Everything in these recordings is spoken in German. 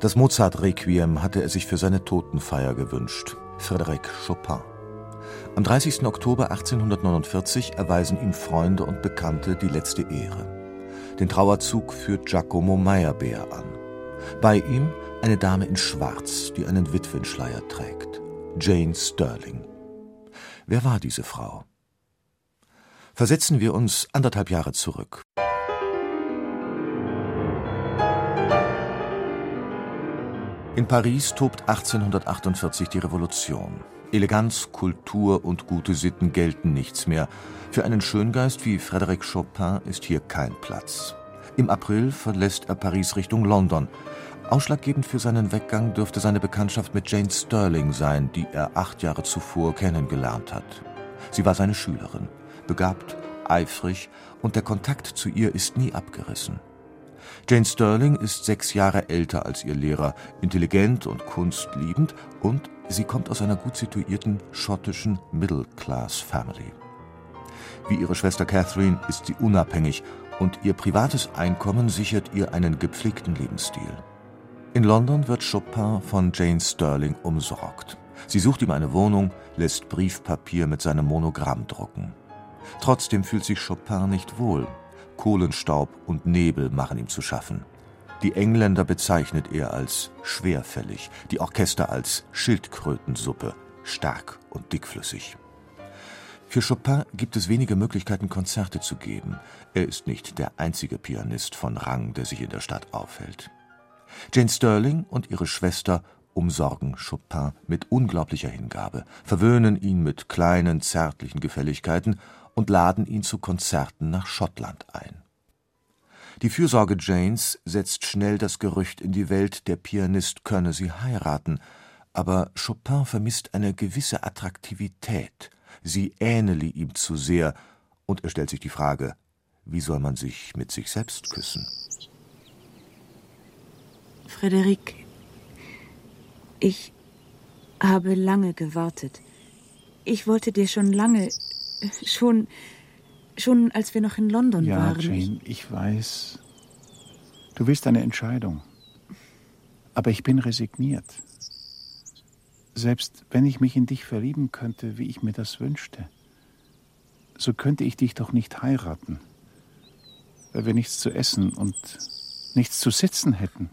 Das Mozart-Requiem hatte er sich für seine Totenfeier gewünscht, Frédéric Chopin. Am 30. Oktober 1849 erweisen ihm Freunde und Bekannte die letzte Ehre. Den Trauerzug führt Giacomo Meyerbeer an. Bei ihm eine Dame in Schwarz, die einen Witwenschleier trägt. Jane Sterling. Wer war diese Frau? Versetzen wir uns anderthalb Jahre zurück. In Paris tobt 1848 die Revolution. Eleganz, Kultur und gute Sitten gelten nichts mehr. Für einen Schöngeist wie Frédéric Chopin ist hier kein Platz. Im April verlässt er Paris Richtung London. Ausschlaggebend für seinen Weggang dürfte seine Bekanntschaft mit Jane Sterling sein, die er acht Jahre zuvor kennengelernt hat. Sie war seine Schülerin, begabt, eifrig und der Kontakt zu ihr ist nie abgerissen. Jane Sterling ist sechs Jahre älter als ihr Lehrer, intelligent und kunstliebend und sie kommt aus einer gut situierten schottischen Middle-Class-Family. Wie ihre Schwester Catherine ist sie unabhängig und ihr privates Einkommen sichert ihr einen gepflegten Lebensstil. In London wird Chopin von Jane Sterling umsorgt. Sie sucht ihm eine Wohnung, lässt Briefpapier mit seinem Monogramm drucken. Trotzdem fühlt sich Chopin nicht wohl. Kohlenstaub und Nebel machen ihm zu schaffen. Die Engländer bezeichnet er als schwerfällig, die Orchester als Schildkrötensuppe, stark und dickflüssig. Für Chopin gibt es wenige Möglichkeiten, Konzerte zu geben. Er ist nicht der einzige Pianist von Rang, der sich in der Stadt aufhält. Jane Sterling und ihre Schwester umsorgen Chopin mit unglaublicher Hingabe, verwöhnen ihn mit kleinen, zärtlichen Gefälligkeiten und laden ihn zu Konzerten nach Schottland ein. Die Fürsorge Janes setzt schnell das Gerücht in die Welt, der Pianist könne sie heiraten, aber Chopin vermisst eine gewisse Attraktivität, sie ähnele ihm zu sehr, und er stellt sich die Frage, wie soll man sich mit sich selbst küssen? Frederik, ich habe lange gewartet. Ich wollte dir schon lange Schon, schon als wir noch in London ja, waren. Ja, Jane, ich weiß. Du willst eine Entscheidung. Aber ich bin resigniert. Selbst wenn ich mich in dich verlieben könnte, wie ich mir das wünschte, so könnte ich dich doch nicht heiraten, weil wir nichts zu essen und nichts zu sitzen hätten.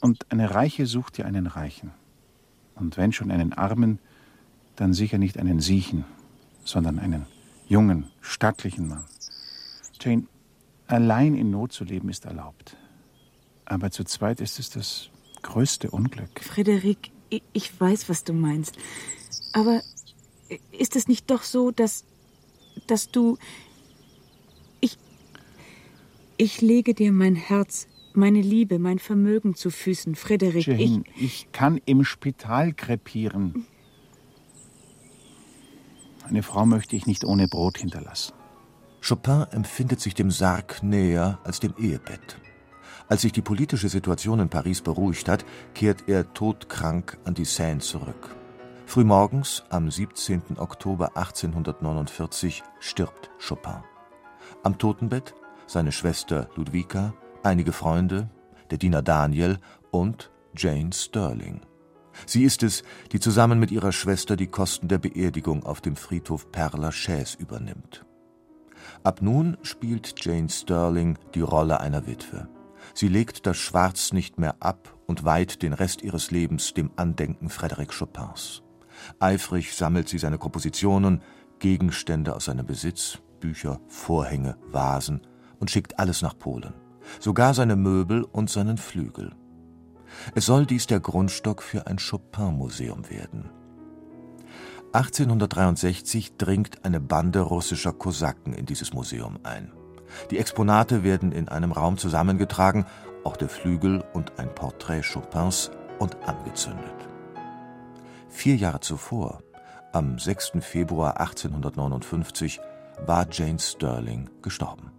Und eine Reiche sucht ja einen Reichen. Und wenn schon einen Armen, dann sicher nicht einen Siechen sondern einen jungen, stattlichen Mann. Jane, allein in Not zu leben ist erlaubt. Aber zu zweit ist es das größte Unglück. Frederik, ich weiß, was du meinst. Aber ist es nicht doch so, dass, dass du. Ich. Ich lege dir mein Herz, meine Liebe, mein Vermögen zu Füßen, Frederik. Jane, ich, ich kann im Spital krepieren. Eine Frau möchte ich nicht ohne Brot hinterlassen. Chopin empfindet sich dem Sarg näher als dem Ehebett. Als sich die politische Situation in Paris beruhigt hat, kehrt er todkrank an die Seine zurück. Frühmorgens, am 17. Oktober 1849, stirbt Chopin. Am Totenbett seine Schwester Ludwika, einige Freunde, der Diener Daniel und Jane Sterling. Sie ist es, die zusammen mit ihrer Schwester die Kosten der Beerdigung auf dem Friedhof Père Lachaise übernimmt. Ab nun spielt Jane Sterling die Rolle einer Witwe. Sie legt das Schwarz nicht mehr ab und weiht den Rest ihres Lebens dem Andenken Frédéric Chopins. Eifrig sammelt sie seine Kompositionen, Gegenstände aus seinem Besitz, Bücher, Vorhänge, Vasen und schickt alles nach Polen. Sogar seine Möbel und seinen Flügel. Es soll dies der Grundstock für ein Chopin-Museum werden. 1863 dringt eine Bande russischer Kosaken in dieses Museum ein. Die Exponate werden in einem Raum zusammengetragen, auch der Flügel und ein Porträt Chopins und angezündet. Vier Jahre zuvor, Am 6. Februar 1859 war Jane Stirling gestorben